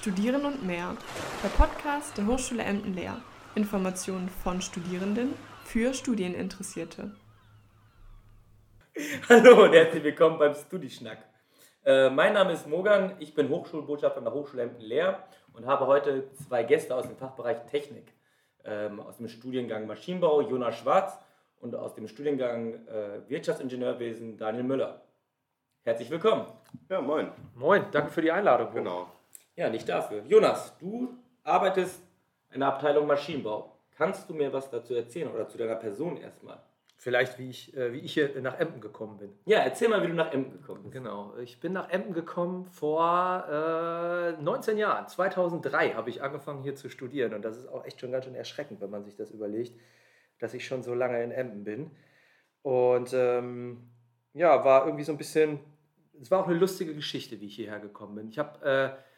Studieren und mehr. Der Podcast der Hochschule Emden-Leer. Informationen von Studierenden für Studieninteressierte. Hallo und herzlich willkommen beim Studischnack. Äh, mein Name ist Mogan, ich bin Hochschulbotschafter an der Hochschule Emden-Leer und habe heute zwei Gäste aus dem Fachbereich Technik. Ähm, aus dem Studiengang Maschinenbau Jonas Schwarz und aus dem Studiengang äh, Wirtschaftsingenieurwesen Daniel Müller. Herzlich willkommen. Ja, moin. Moin, danke für die Einladung. Genau. Ja, nicht dafür. Jonas, du arbeitest in der Abteilung Maschinenbau. Kannst du mir was dazu erzählen oder zu deiner Person erstmal? Vielleicht, wie ich, äh, wie ich hier nach Emden gekommen bin. Ja, erzähl mal, wie du nach Emden gekommen bist. Genau, ich bin nach Emden gekommen vor äh, 19 Jahren. 2003 habe ich angefangen hier zu studieren und das ist auch echt schon ganz schön erschreckend, wenn man sich das überlegt, dass ich schon so lange in Emden bin. Und ähm, ja, war irgendwie so ein bisschen, es war auch eine lustige Geschichte, wie ich hierher gekommen bin. Ich habe äh,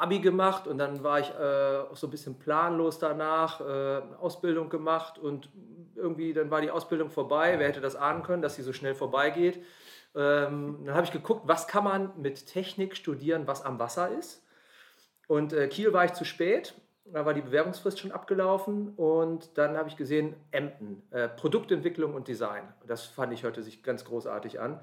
Abi gemacht und dann war ich äh, auch so ein bisschen planlos danach, äh, Ausbildung gemacht und irgendwie dann war die Ausbildung vorbei. Wer hätte das ahnen können, dass sie so schnell vorbeigeht? Ähm, dann habe ich geguckt, was kann man mit Technik studieren, was am Wasser ist. Und äh, Kiel war ich zu spät, da war die Bewerbungsfrist schon abgelaufen und dann habe ich gesehen, Emden, äh, Produktentwicklung und Design. Das fand ich hörte sich ganz großartig an.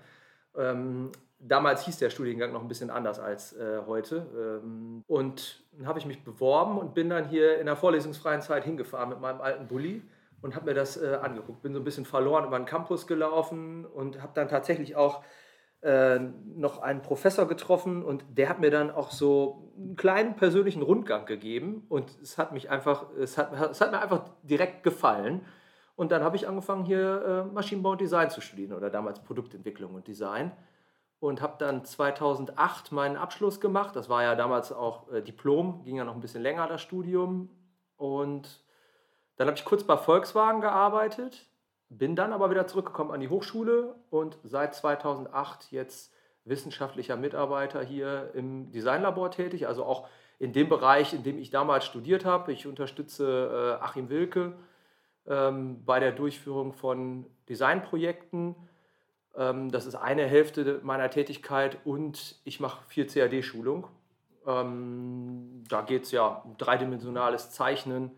Ähm, damals hieß der Studiengang noch ein bisschen anders als äh, heute. Ähm, und dann habe ich mich beworben und bin dann hier in der vorlesungsfreien Zeit hingefahren mit meinem alten Bulli und habe mir das äh, angeguckt. Bin so ein bisschen verloren über den Campus gelaufen und habe dann tatsächlich auch äh, noch einen Professor getroffen und der hat mir dann auch so einen kleinen persönlichen Rundgang gegeben und es hat mich einfach, es hat, es hat mir einfach direkt gefallen. Und dann habe ich angefangen hier äh, Maschinenbau und Design zu studieren oder damals Produktentwicklung und Design und habe dann 2008 meinen Abschluss gemacht. Das war ja damals auch äh, Diplom, ging ja noch ein bisschen länger das Studium und dann habe ich kurz bei Volkswagen gearbeitet, bin dann aber wieder zurückgekommen an die Hochschule und seit 2008 jetzt wissenschaftlicher Mitarbeiter hier im Designlabor tätig, also auch in dem Bereich, in dem ich damals studiert habe. Ich unterstütze äh, Achim Wilke ähm, bei der Durchführung von Designprojekten. Ähm, das ist eine Hälfte meiner Tätigkeit und ich mache viel CAD-Schulung. Ähm, da geht es ja um dreidimensionales Zeichnen,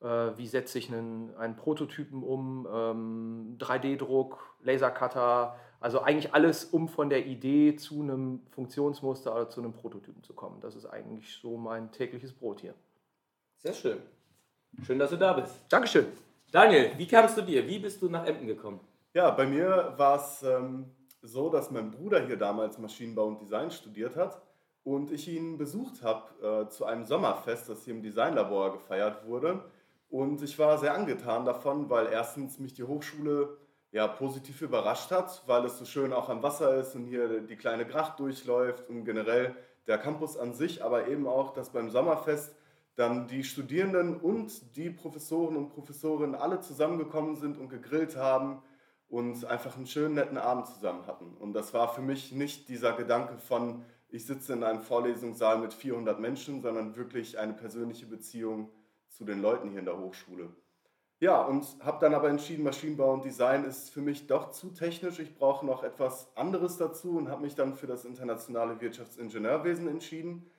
äh, wie setze ich einen, einen Prototypen um, ähm, 3D-Druck, Lasercutter, also eigentlich alles, um von der Idee zu einem Funktionsmuster oder zu einem Prototypen zu kommen. Das ist eigentlich so mein tägliches Brot hier. Sehr schön. Schön, dass du da bist. Dankeschön. Daniel, wie kamst du dir? Wie bist du nach Emden gekommen? Ja, bei mir war es ähm, so, dass mein Bruder hier damals Maschinenbau und Design studiert hat und ich ihn besucht habe äh, zu einem Sommerfest, das hier im Designlabor gefeiert wurde. Und ich war sehr angetan davon, weil erstens mich die Hochschule ja, positiv überrascht hat, weil es so schön auch am Wasser ist und hier die kleine Gracht durchläuft und generell der Campus an sich, aber eben auch, dass beim Sommerfest dann die Studierenden und die Professoren und Professorinnen alle zusammengekommen sind und gegrillt haben und einfach einen schönen, netten Abend zusammen hatten. Und das war für mich nicht dieser Gedanke von, ich sitze in einem Vorlesungssaal mit 400 Menschen, sondern wirklich eine persönliche Beziehung zu den Leuten hier in der Hochschule. Ja, und habe dann aber entschieden, Maschinenbau und Design ist für mich doch zu technisch. Ich brauche noch etwas anderes dazu und habe mich dann für das internationale Wirtschaftsingenieurwesen entschieden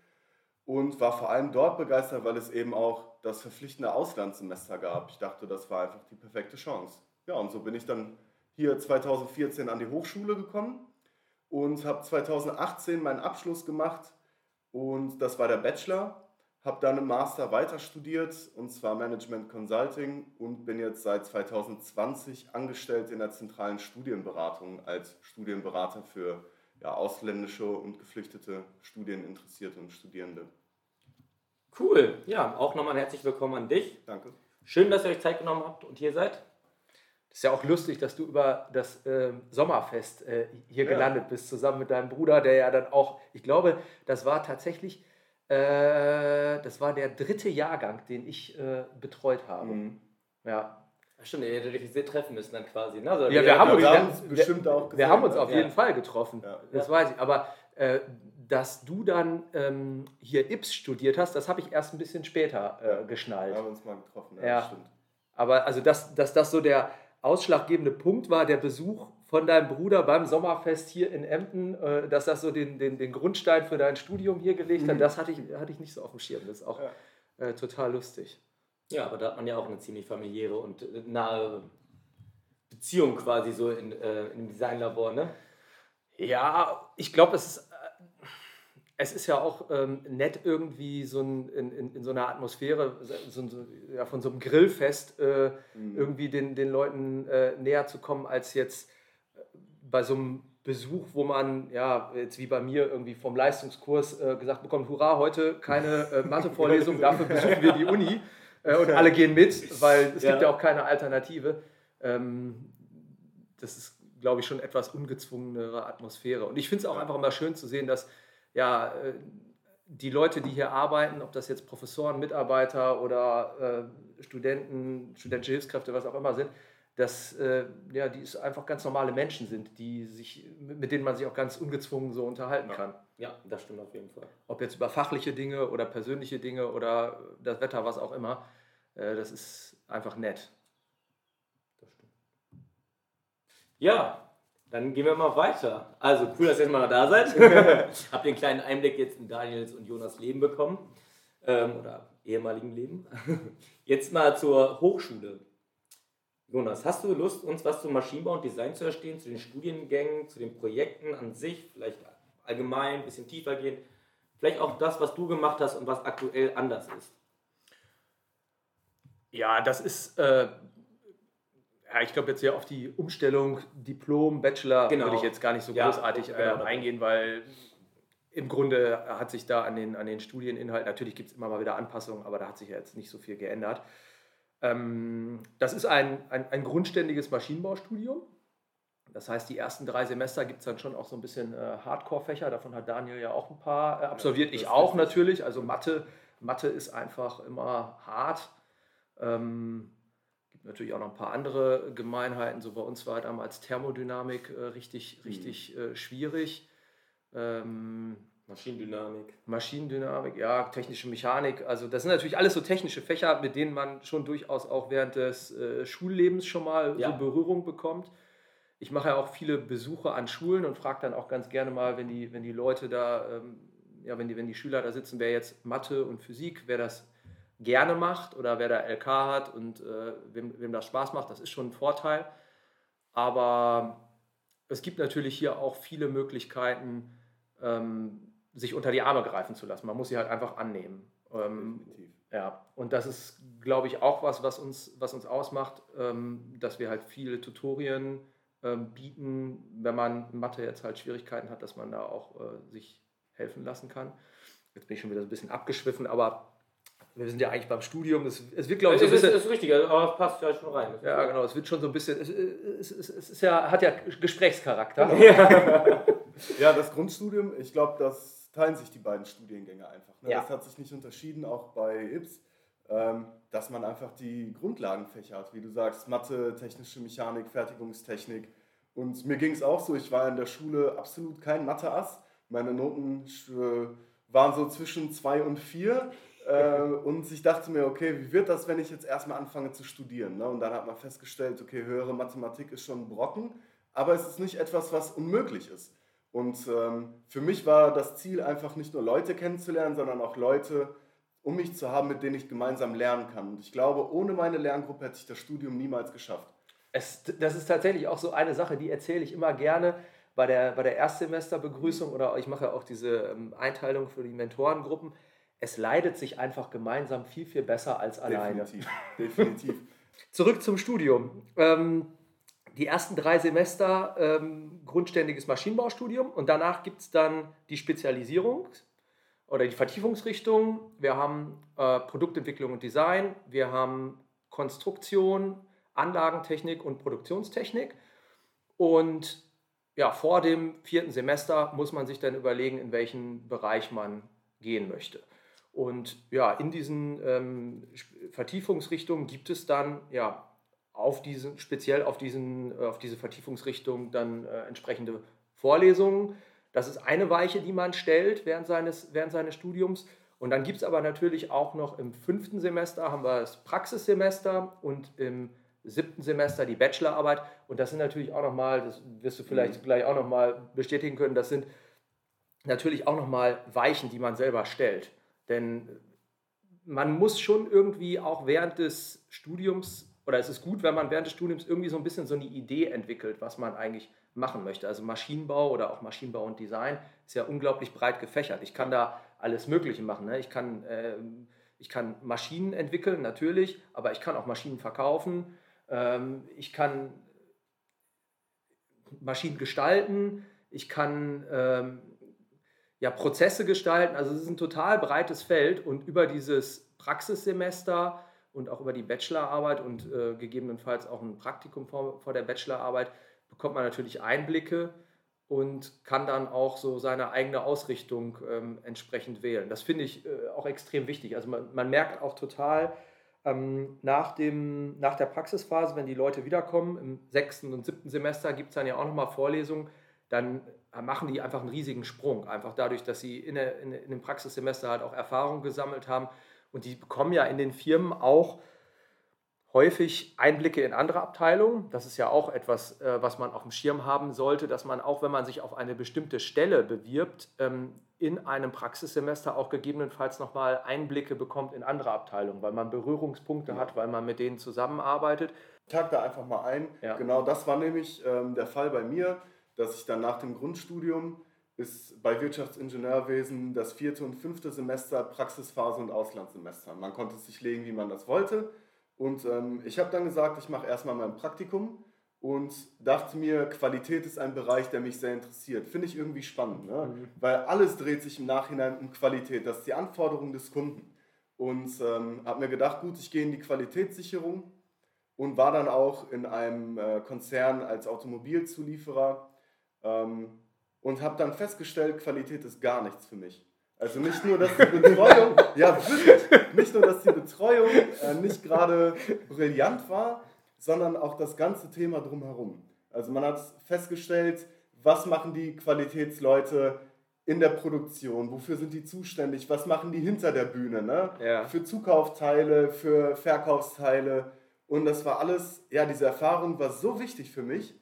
und war vor allem dort begeistert, weil es eben auch das verpflichtende Auslandssemester gab. Ich dachte, das war einfach die perfekte Chance. Ja, und so bin ich dann hier 2014 an die Hochschule gekommen und habe 2018 meinen Abschluss gemacht und das war der Bachelor habe dann im Master weiter studiert und zwar Management Consulting und bin jetzt seit 2020 angestellt in der zentralen Studienberatung als Studienberater für ja, ausländische und geflüchtete Studieninteressierte und Studierende. Cool, ja, auch nochmal herzlich willkommen an dich. Danke. Schön, dass ihr euch Zeit genommen habt und hier seid. Das ist ja auch lustig, dass du über das äh, Sommerfest äh, hier ja. gelandet bist, zusammen mit deinem Bruder, der ja dann auch, ich glaube, das war tatsächlich äh, das war der dritte Jahrgang, den ich äh, betreut habe. Mhm. Ja. Ach stimmt, ihr hättet euch sehr treffen müssen dann quasi. Ne? Also ja, wir haben, uns, haben bestimmt auch gesehen, Wir haben uns auf jeden Fall getroffen. Ja. Das weiß ich. Aber äh, dass du dann ähm, hier Ips studiert hast, das habe ich erst ein bisschen später äh, geschnallt. Wir haben uns mal getroffen, ja, ja. stimmt. Aber also, dass, dass das so der ausschlaggebende Punkt war, der Besuch von deinem Bruder beim Sommerfest hier in Emden, äh, dass das so den, den, den Grundstein für dein Studium hier gelegt hat, mhm. das hatte ich, hatte ich nicht so auf dem Schirm. Das ist auch ja. äh, total lustig. Ja, aber da hat man ja auch eine ziemlich familiäre und äh, nahe Beziehung quasi so in, äh, im Designlabor, ne? Ja, ich glaube, es ist es ist ja auch ähm, nett irgendwie so ein, in, in, in, so einer Atmosphäre so, so, ja, von so einem Grillfest äh, mhm. irgendwie den, den Leuten äh, näher zu kommen, als jetzt äh, bei so einem Besuch, wo man, ja, jetzt wie bei mir irgendwie vom Leistungskurs äh, gesagt bekommt, hurra, heute keine äh, Mathevorlesung, dafür besuchen wir die Uni äh, und alle gehen mit, weil es ja. gibt ja auch keine Alternative. Ähm, das ist, glaube ich, schon etwas ungezwungenere Atmosphäre. Und ich finde es auch einfach immer schön zu sehen, dass ja, äh, die Leute, die hier arbeiten, ob das jetzt Professoren, Mitarbeiter oder äh, Studenten, studentische Hilfskräfte, was auch immer sind, dass äh, ja, die einfach ganz normale Menschen sind, die sich, mit denen man sich auch ganz ungezwungen so unterhalten ja. kann. Ja, das stimmt auf jeden Fall. Ob jetzt über fachliche Dinge oder persönliche Dinge oder das Wetter, was auch immer, äh, das ist einfach nett. Das stimmt. Ja, dann gehen wir mal weiter. Also cool, dass ihr jetzt mal da seid. Habt einen kleinen Einblick jetzt in Daniels und Jonas Leben bekommen. Ähm, oder ehemaligen Leben. Jetzt mal zur Hochschule. Jonas, hast du Lust, uns was zum Maschinenbau und Design zu erstehen, zu den Studiengängen, zu den Projekten an sich, vielleicht allgemein, ein bisschen tiefer gehen? Vielleicht auch das, was du gemacht hast und was aktuell anders ist. Ja, das ist äh, ja, ich glaube jetzt ja auf die Umstellung Diplom, Bachelor genau. würde ich jetzt gar nicht so ja, großartig äh, genau. eingehen, weil im Grunde hat sich da an den, an den Studieninhalten, natürlich gibt es immer mal wieder Anpassungen, aber da hat sich ja jetzt nicht so viel geändert. Ähm, das ist ein, ein, ein, grundständiges Maschinenbaustudium. Das heißt, die ersten drei Semester gibt es dann schon auch so ein bisschen äh, Hardcore-Fächer. Davon hat Daniel ja auch ein paar äh, absolviert. Ja, ich auch natürlich. Also Mathe, Mathe ist einfach immer hart. Ähm, natürlich auch noch ein paar andere Gemeinheiten. So bei uns war damals Thermodynamik äh, richtig, mhm. richtig äh, schwierig. Ähm, Maschinendynamik. Maschinendynamik, ja, technische Mechanik. Also das sind natürlich alles so technische Fächer, mit denen man schon durchaus auch während des äh, Schullebens schon mal ja. so Berührung bekommt. Ich mache ja auch viele Besuche an Schulen und frage dann auch ganz gerne mal, wenn die, wenn die Leute da, ähm, ja, wenn die, wenn die Schüler da sitzen, wer jetzt Mathe und Physik, wer das gerne macht oder wer da LK hat und äh, wem, wem das Spaß macht, das ist schon ein Vorteil. Aber es gibt natürlich hier auch viele Möglichkeiten, ähm, sich unter die Arme greifen zu lassen. Man muss sie halt einfach annehmen. Ähm, ja, und das ist, glaube ich, auch was, was uns, was uns ausmacht, ähm, dass wir halt viele Tutorien ähm, bieten, wenn man in Mathe jetzt halt Schwierigkeiten hat, dass man da auch äh, sich helfen lassen kann. Jetzt bin ich schon wieder so ein bisschen abgeschwiffen, aber wir sind ja eigentlich beim Studium. Es, es wird, glaube ich, so ein bisschen. Das ist richtig, aber es passt ja schon rein. Ja, genau. Es wird schon so ein bisschen. Es, es, es, es ist ja, hat ja Gesprächscharakter. Ja, ja das Grundstudium, ich glaube, das teilen sich die beiden Studiengänge einfach. Ne? Ja. Das hat sich nicht unterschieden, auch bei IPS, ähm, dass man einfach die Grundlagenfächer hat, wie du sagst, Mathe, technische Mechanik, Fertigungstechnik. Und mir ging es auch so, ich war in der Schule absolut kein Mathe-Ass. Meine Noten waren so zwischen zwei und vier. Äh, und ich dachte mir, okay, wie wird das, wenn ich jetzt erstmal anfange zu studieren? Ne? Und dann hat man festgestellt, okay, höhere Mathematik ist schon ein Brocken, aber es ist nicht etwas, was unmöglich ist. Und ähm, für mich war das Ziel einfach nicht nur Leute kennenzulernen, sondern auch Leute um mich zu haben, mit denen ich gemeinsam lernen kann. Und ich glaube, ohne meine Lerngruppe hätte ich das Studium niemals geschafft. Es, das ist tatsächlich auch so eine Sache, die erzähle ich immer gerne bei der, bei der Erstsemesterbegrüßung oder ich mache auch diese ähm, Einteilung für die Mentorengruppen es leidet sich einfach gemeinsam viel, viel besser als alleine. Definitiv. Definitiv. Zurück zum Studium. Ähm, die ersten drei Semester ähm, grundständiges Maschinenbaustudium und danach gibt es dann die Spezialisierung oder die Vertiefungsrichtung. Wir haben äh, Produktentwicklung und Design, wir haben Konstruktion, Anlagentechnik und Produktionstechnik. Und ja, vor dem vierten Semester muss man sich dann überlegen, in welchen Bereich man gehen möchte. Und ja, in diesen ähm, Vertiefungsrichtungen gibt es dann ja auf diesen, speziell auf, diesen, äh, auf diese Vertiefungsrichtung dann äh, entsprechende Vorlesungen. Das ist eine Weiche, die man stellt während seines, während seines Studiums. Und dann gibt es aber natürlich auch noch im fünften Semester haben wir das Praxissemester und im siebten Semester die Bachelorarbeit. Und das sind natürlich auch nochmal, das wirst du vielleicht mhm. gleich auch nochmal bestätigen können, das sind natürlich auch nochmal Weichen, die man selber stellt. Denn man muss schon irgendwie auch während des Studiums, oder es ist gut, wenn man während des Studiums irgendwie so ein bisschen so eine Idee entwickelt, was man eigentlich machen möchte. Also Maschinenbau oder auch Maschinenbau und Design ist ja unglaublich breit gefächert. Ich kann da alles Mögliche machen. Ne? Ich, kann, äh, ich kann Maschinen entwickeln, natürlich, aber ich kann auch Maschinen verkaufen. Ähm, ich kann Maschinen gestalten. Ich kann ähm, ja, Prozesse gestalten. Also es ist ein total breites Feld und über dieses Praxissemester und auch über die Bachelorarbeit und äh, gegebenenfalls auch ein Praktikum vor, vor der Bachelorarbeit bekommt man natürlich Einblicke und kann dann auch so seine eigene Ausrichtung ähm, entsprechend wählen. Das finde ich äh, auch extrem wichtig. Also man, man merkt auch total ähm, nach, dem, nach der Praxisphase, wenn die Leute wiederkommen, im sechsten und siebten Semester gibt es dann ja auch nochmal Vorlesungen, dann machen die einfach einen riesigen Sprung. Einfach dadurch, dass sie in, der, in, in dem Praxissemester halt auch Erfahrung gesammelt haben. Und die bekommen ja in den Firmen auch häufig Einblicke in andere Abteilungen. Das ist ja auch etwas, äh, was man auf dem Schirm haben sollte, dass man auch, wenn man sich auf eine bestimmte Stelle bewirbt, ähm, in einem Praxissemester auch gegebenenfalls nochmal Einblicke bekommt in andere Abteilungen, weil man Berührungspunkte ja. hat, weil man mit denen zusammenarbeitet. Tag da einfach mal ein. Ja. Genau das war nämlich ähm, der Fall bei mir, dass ich dann nach dem Grundstudium ist bei Wirtschaftsingenieurwesen das vierte und fünfte Semester Praxisphase und Auslandssemester. Man konnte es sich legen, wie man das wollte. Und ähm, ich habe dann gesagt, ich mache erstmal mein Praktikum und dachte mir, Qualität ist ein Bereich, der mich sehr interessiert. Finde ich irgendwie spannend, ne? Mhm. weil alles dreht sich im Nachhinein um Qualität. Das ist die Anforderung des Kunden. Und ähm, habe mir gedacht, gut, ich gehe in die Qualitätssicherung und war dann auch in einem äh, Konzern als Automobilzulieferer ähm, und habe dann festgestellt, Qualität ist gar nichts für mich. Also nicht nur, dass die Betreuung, ja wirklich, nicht nur, dass die Betreuung äh, nicht gerade brillant war, sondern auch das ganze Thema drumherum. Also man hat festgestellt, was machen die Qualitätsleute in der Produktion, wofür sind die zuständig, was machen die hinter der Bühne, ne? Ja. für Zukaufteile, für Verkaufsteile. Und das war alles, ja, diese Erfahrung war so wichtig für mich,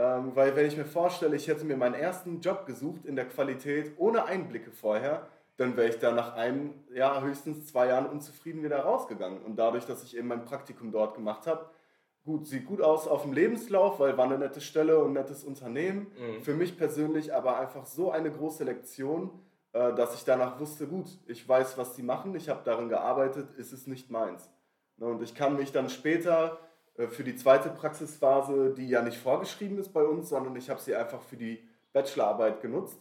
ähm, weil wenn ich mir vorstelle, ich hätte mir meinen ersten Job gesucht in der Qualität ohne Einblicke vorher, dann wäre ich da nach einem Jahr, höchstens zwei Jahren unzufrieden wieder rausgegangen. Und dadurch, dass ich eben mein Praktikum dort gemacht habe, gut, sieht gut aus auf dem Lebenslauf, weil war eine nette Stelle und ein nettes Unternehmen. Mhm. Für mich persönlich aber einfach so eine große Lektion, äh, dass ich danach wusste, gut, ich weiß, was sie machen, ich habe darin gearbeitet, ist es nicht meins. Ne, und ich kann mich dann später für die zweite Praxisphase, die ja nicht vorgeschrieben ist bei uns, sondern ich habe sie einfach für die Bachelorarbeit genutzt,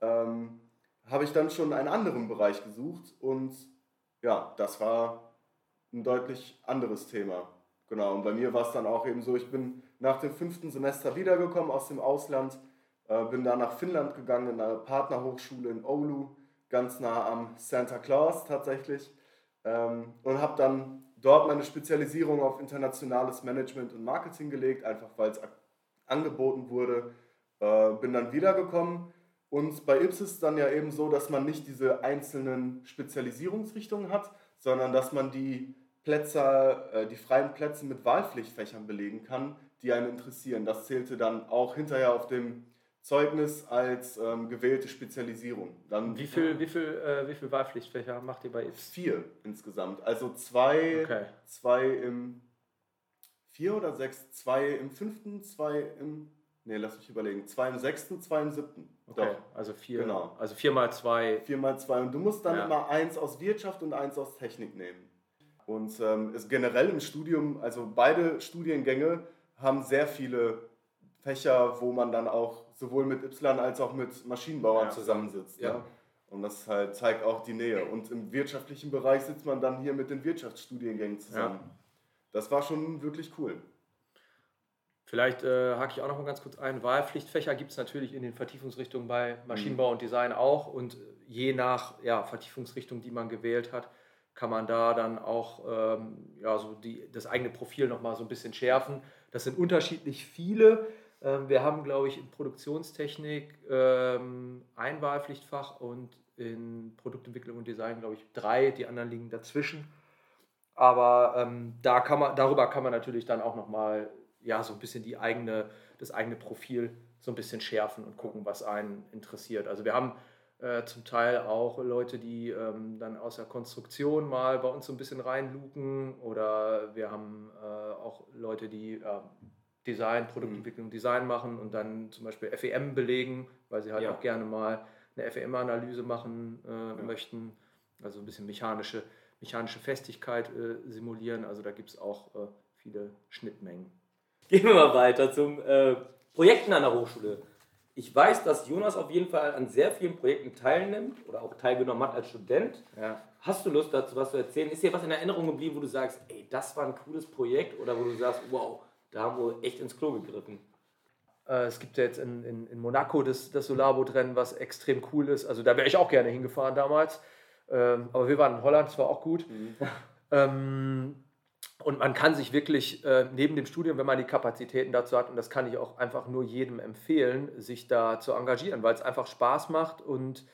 ähm, habe ich dann schon einen anderen Bereich gesucht und ja, das war ein deutlich anderes Thema. Genau, und bei mir war es dann auch eben so, ich bin nach dem fünften Semester wiedergekommen aus dem Ausland, äh, bin dann nach Finnland gegangen in eine Partnerhochschule in Oulu, ganz nah am Santa Claus tatsächlich, ähm, und habe dann dort meine Spezialisierung auf internationales Management und Marketing gelegt, einfach weil es angeboten wurde. Äh, bin dann wiedergekommen und bei Ips ist es dann ja eben so, dass man nicht diese einzelnen Spezialisierungsrichtungen hat, sondern dass man die Plätze, äh, die freien Plätze mit Wahlpflichtfächern belegen kann, die einen interessieren. Das zählte dann auch hinterher auf dem Zeugnis als ähm, gewählte Spezialisierung. Dann, wie viele wie viel, äh, wie viel Wahlpflichtfächer macht ihr bei IPS? Vier insgesamt. Also zwei, okay. zwei im vier oder sechs, zwei im fünften, zwei im. Nee, lass mich überlegen. Zwei im sechsten, zwei im siebten. Okay, Doch. also vier. Genau. Also vier mal zwei. Vier mal zwei. Und du musst dann ja. immer eins aus Wirtschaft und eins aus Technik nehmen. Und ähm, ist generell im Studium, also beide Studiengänge haben sehr viele Fächer, wo man dann auch sowohl mit Y als auch mit Maschinenbauern ja. zusammensitzt. Ja. Ne? Und das halt zeigt auch die Nähe. Und im wirtschaftlichen Bereich sitzt man dann hier mit den Wirtschaftsstudiengängen zusammen. Ja. Das war schon wirklich cool. Vielleicht äh, hake ich auch noch mal ganz kurz ein. Wahlpflichtfächer gibt es natürlich in den Vertiefungsrichtungen bei Maschinenbau mhm. und Design auch. Und je nach ja, Vertiefungsrichtung, die man gewählt hat, kann man da dann auch ähm, ja, so die, das eigene Profil noch mal so ein bisschen schärfen. Das sind unterschiedlich viele. Ähm, wir haben, glaube ich, in Produktionstechnik ähm, ein Wahlpflichtfach und in Produktentwicklung und Design, glaube ich, drei. Die anderen liegen dazwischen. Aber ähm, da kann man, darüber kann man natürlich dann auch nochmal ja, so ein bisschen die eigene, das eigene Profil so ein bisschen schärfen und gucken, was einen interessiert. Also wir haben äh, zum Teil auch Leute, die ähm, dann aus der Konstruktion mal bei uns so ein bisschen reinluken oder wir haben äh, auch Leute, die äh, Design, Produktentwicklung, Design machen und dann zum Beispiel FEM belegen, weil sie halt ja. auch gerne mal eine FEM-Analyse machen äh, ja. möchten, also ein bisschen mechanische, mechanische Festigkeit äh, simulieren. Also da gibt es auch äh, viele Schnittmengen. Gehen wir mal weiter zum äh, Projekten an der Hochschule. Ich weiß, dass Jonas auf jeden Fall an sehr vielen Projekten teilnimmt oder auch teilgenommen hat als Student. Ja. Hast du Lust dazu, was zu erzählen? Ist dir was in Erinnerung geblieben, wo du sagst, ey, das war ein cooles Projekt oder wo du sagst, wow, da haben wir echt ins Klo gegriffen? Äh, es gibt ja jetzt in, in, in Monaco das, das Solarboot-Rennen, was extrem cool ist. Also da wäre ich auch gerne hingefahren damals. Ähm, aber wir waren in Holland, das war auch gut. Mhm. Ähm, und man kann sich wirklich äh, neben dem Studium, wenn man die Kapazitäten dazu hat, und das kann ich auch einfach nur jedem empfehlen, sich da zu engagieren, weil es einfach Spaß macht und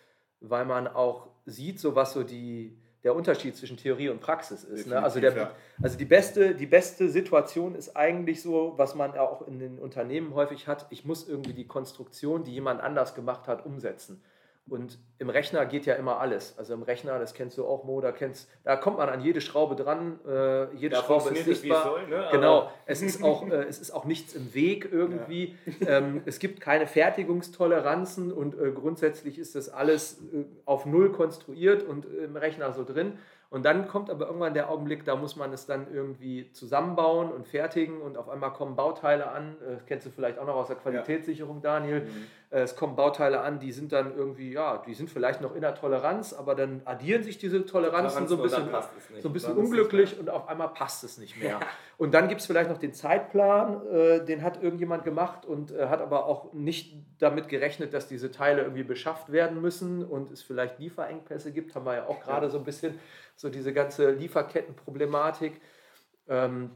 weil man auch sieht, so was so die, der Unterschied zwischen Theorie und Praxis ist. Ne? Also, der, also die, beste, die beste Situation ist eigentlich so, was man auch in den Unternehmen häufig hat, ich muss irgendwie die Konstruktion, die jemand anders gemacht hat, umsetzen. Und im Rechner geht ja immer alles. Also im Rechner, das kennst du auch, Mo, da, kennst, da kommt man an jede Schraube dran. Äh, jede da Schraube ist sichtbar. Soll, ne? Genau, es ist, auch, äh, es ist auch nichts im Weg irgendwie. Ja. Ähm, es gibt keine Fertigungstoleranzen und äh, grundsätzlich ist das alles äh, auf Null konstruiert und im Rechner so drin. Und dann kommt aber irgendwann der Augenblick, da muss man es dann irgendwie zusammenbauen und fertigen und auf einmal kommen Bauteile an. Das äh, kennst du vielleicht auch noch aus der Qualitätssicherung, Daniel. Mhm. Äh, es kommen Bauteile an, die sind dann irgendwie, ja, die sind vielleicht noch in der Toleranz, aber dann addieren sich diese Toleranzen Toleranz so ein bisschen, so ein bisschen unglücklich und auf einmal passt es nicht mehr. Und dann gibt es vielleicht noch den Zeitplan, äh, den hat irgendjemand gemacht und äh, hat aber auch nicht damit gerechnet, dass diese Teile irgendwie beschafft werden müssen und es vielleicht Lieferengpässe gibt, haben wir ja auch gerade ja. so ein bisschen so diese ganze Lieferkettenproblematik. Ähm,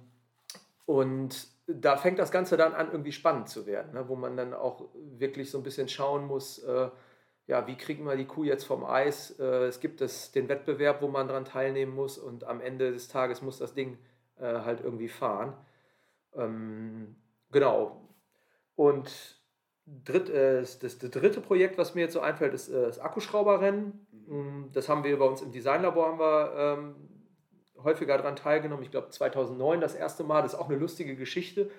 und da fängt das Ganze dann an, irgendwie spannend zu werden, ne? wo man dann auch wirklich so ein bisschen schauen muss, äh, ja, wie kriegen wir die Kuh jetzt vom Eis? Äh, es gibt es den Wettbewerb, wo man daran teilnehmen muss und am Ende des Tages muss das Ding äh, halt irgendwie fahren. Ähm, genau. Und dritt, äh, das, das, dritte Projekt, was mir jetzt so einfällt, ist äh, das Akkuschrauberrennen. Mm, das haben wir bei uns im Designlabor haben wir ähm, häufiger daran teilgenommen. Ich glaube 2009 das erste Mal. Das ist auch eine lustige Geschichte.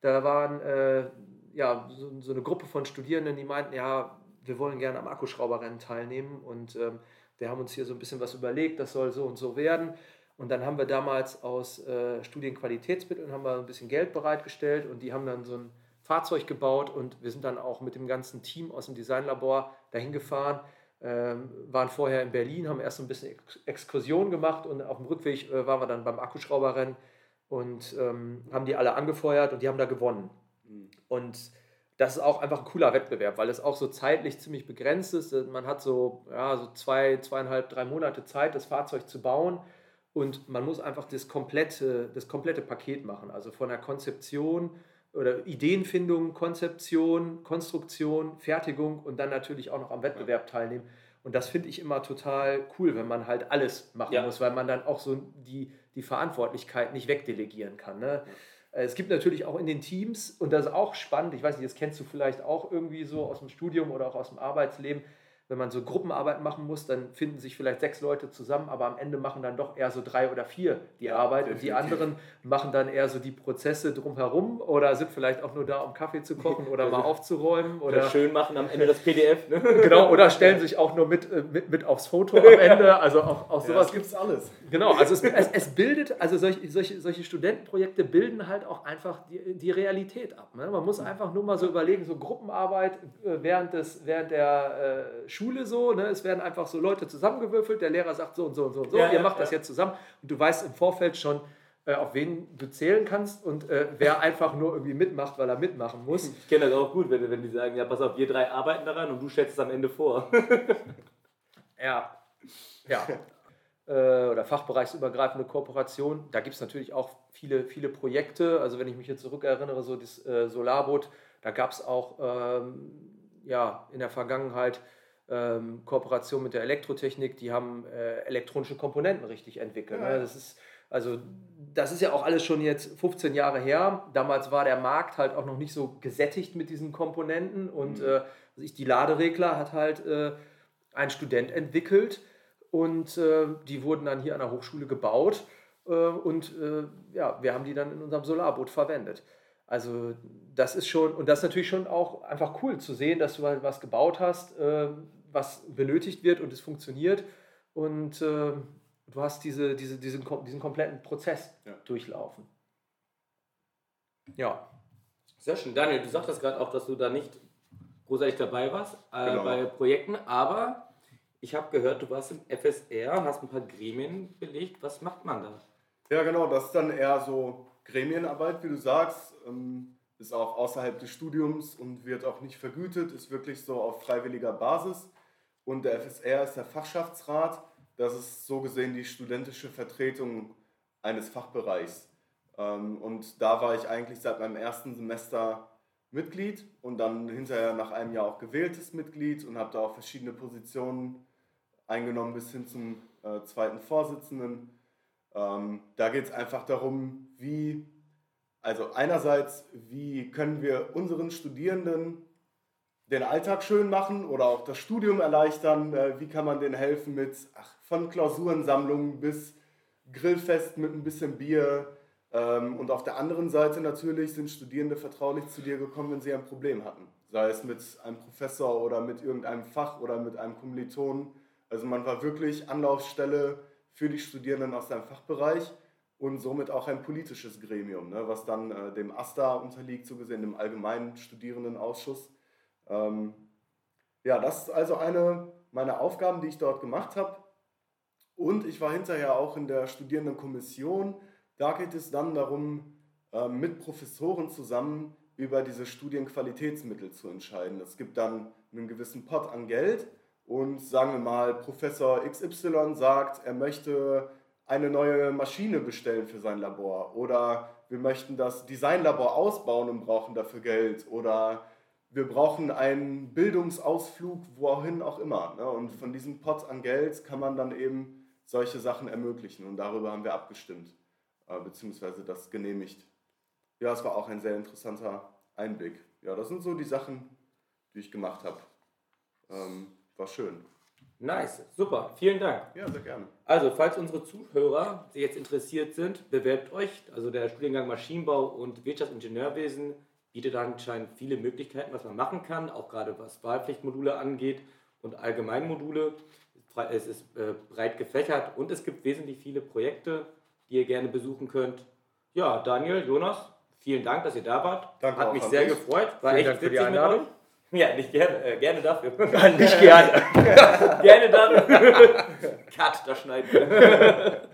Da waren äh, ja, so, so, eine Gruppe von Studierenden, die meinten, ja, wir wollen gerne am Akkuschrauberrennen teilnehmen. Und ähm, wir haben uns hier so ein bisschen was überlegt, das soll so und so werden. Und dann haben wir damals aus äh, Studienqualitätsmitteln haben wir ein bisschen Geld bereitgestellt und die haben dann so ein Fahrzeug gebaut und wir sind dann auch mit dem ganzen Team aus dem Designlabor dahin gefahren ähm, waren vorher in Berlin, haben erst ein bisschen Ex Exkursion gemacht und auf dem Rückweg äh, waren wir dann beim Akkuschrauberrennen und ähm, haben die alle angefeuert und die haben da gewonnen. Mhm. Und das ist auch einfach ein cooler Wettbewerb, weil es auch so zeitlich ziemlich begrenzt ist. Man hat so, ja, so zwei, zweieinhalb, drei Monate Zeit, das Fahrzeug zu bauen. Und man muss einfach das komplette, das komplette Paket machen. Also von der Konzeption oder Ideenfindung, Konzeption, Konstruktion, Fertigung und dann natürlich auch noch am Wettbewerb teilnehmen. Und das finde ich immer total cool, wenn man halt alles machen ja. muss, weil man dann auch so die, die Verantwortlichkeit nicht wegdelegieren kann. Ne? Es gibt natürlich auch in den Teams, und das ist auch spannend, ich weiß nicht, das kennst du vielleicht auch irgendwie so aus dem Studium oder auch aus dem Arbeitsleben, wenn man so Gruppenarbeit machen muss, dann finden sich vielleicht sechs Leute zusammen, aber am Ende machen dann doch eher so drei oder vier die ja, Arbeit definitiv. und die anderen machen dann eher so die Prozesse drumherum oder sind vielleicht auch nur da, um Kaffee zu kochen oder also mal aufzuräumen oder, schön machen am Ende das PDF. Ne? Genau, oder stellen sich auch nur mit, äh, mit, mit aufs Foto am Ende. Also auch, auch sowas. Ja, es alles. Genau, also es, es, es, bildet, also solche, solche, solche Studentenprojekte bilden halt auch einfach die, die Realität ab. Ne? Man muss einfach nur mal so überlegen, so Gruppenarbeit äh, während, des, während der äh, Schule so, ne? es werden einfach so Leute zusammengewürfelt, der Lehrer sagt so und so und so und so, ja, ihr ja, macht ja. das jetzt zusammen und du weißt im Vorfeld schon, äh, auf wen du zählen kannst und äh, wer einfach nur irgendwie mitmacht, weil er mitmachen muss. Ich kenne das auch gut, wenn, wenn die sagen, ja pass auf, wir drei arbeiten daran und du schätzt es am Ende vor. ja, ja. Äh, oder fachbereichsübergreifende Kooperation. Da gibt es natürlich auch viele, viele Projekte. Also wenn ich mich jetzt zurückerinnere, so das äh, Solarboot, da gab es auch ähm, ja, in der Vergangenheit ähm, Kooperation mit der Elektrotechnik, die haben äh, elektronische Komponenten richtig entwickelt. Ja. Ne? Das ist, also, das ist ja auch alles schon jetzt 15 Jahre her. Damals war der Markt halt auch noch nicht so gesättigt mit diesen Komponenten und Mhm. äh, also ich, die Laderegler hat halt äh, ein Student entwickelt und äh, die wurden dann hier an der Hochschule gebaut äh, und äh, ja, wir haben die dann in unserem Solarboot verwendet. Also das ist schon, und das ist natürlich schon auch einfach cool zu sehen, dass du halt was gebaut hast, was benötigt wird und es funktioniert und äh, du hast diese, diese, diesen, diesen kompletten Prozess Ja. durchlaufen. Ja, Sehr schön. Daniel, du sagtest gerade auch, dass du da nicht großartig dabei warst äh, Genau. bei Projekten, aber ich habe gehört, du warst im FSR, hast ein paar Gremien belegt. Was macht man da? Ja, genau, das ist dann eher so Gremienarbeit, wie du sagst. Ähm, ist auch außerhalb des Studiums und wird auch nicht vergütet, ist wirklich so auf freiwilliger Basis. Und der FSR ist der Fachschaftsrat. Das ist so gesehen die studentische Vertretung eines Fachbereichs. Ähm, Und da war ich eigentlich seit meinem ersten Semester Mitglied und dann hinterher nach einem Jahr auch gewähltes Mitglied und habe da auch verschiedene Positionen eingenommen bis hin zum äh, zweiten Vorsitzenden. Ähm, da geht es einfach darum, wie, also einerseits, wie können wir unseren Studierenden den Alltag schön machen oder auch das Studium erleichtern, äh, wie kann man denen helfen mit ach, von Klausurensammlungen bis Grillfest mit ein bisschen Bier. Ähm, und auf der anderen Seite natürlich sind Studierende vertraulich zu dir gekommen, wenn sie ein Problem hatten. Sei es mit einem Professor oder mit irgendeinem Fach oder mit einem Kommiliton. Also man war wirklich Anlaufstelle für die Studierenden aus seinem Fachbereich und somit auch ein politisches Gremium, ne, was dann äh, dem AStA unterliegt, so gesehen dem Allgemeinen Studierendenausschuss. Ähm, ja, das ist also eine meiner Aufgaben, die ich dort gemacht habe. Und ich war hinterher auch in der Studierendenkommission. Da geht es dann darum, äh, mit Professoren zusammen über diese Studienqualitätsmittel zu entscheiden. Es gibt dann einen gewissen Pot an Geld und sagen wir mal, Professor XY sagt, er möchte eine neue Maschine bestellen für sein Labor oder wir möchten das Designlabor ausbauen und brauchen dafür Geld oder wir brauchen einen Bildungsausflug, wohin auch immer. Ne? Und von diesem Pot an Geld kann man dann eben solche Sachen ermöglichen und darüber haben wir abgestimmt, äh, beziehungsweise das genehmigt. Ja, es war auch ein sehr interessanter Einblick. Ja, das sind so die Sachen, die ich gemacht habe. Ähm, war schön. Nice, super, vielen Dank. Ja, sehr gerne. Also, falls unsere Zuhörer, jetzt interessiert sind, bewerbt euch. Also der Studiengang Maschinenbau und Wirtschaftsingenieurwesen bietet anscheinend viele Möglichkeiten, was man machen kann, auch gerade was Wahlpflichtmodule angeht und Allgemeinmodule. Es ist äh, breit gefächert und es gibt wesentlich viele Projekte, die ihr gerne besuchen könnt. Ja, Daniel, Jonas, vielen Dank, dass ihr da wart. Danke Hat mich sehr dich. gefreut. War Vielen echt Dank für die Einladung. Ja, nicht gerne, äh, gerne dafür. nicht gerne. gerne dafür. Cut, das schneiden wir.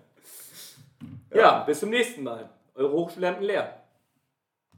ja, bis zum nächsten Mal. Eure Hochschule Emden leer.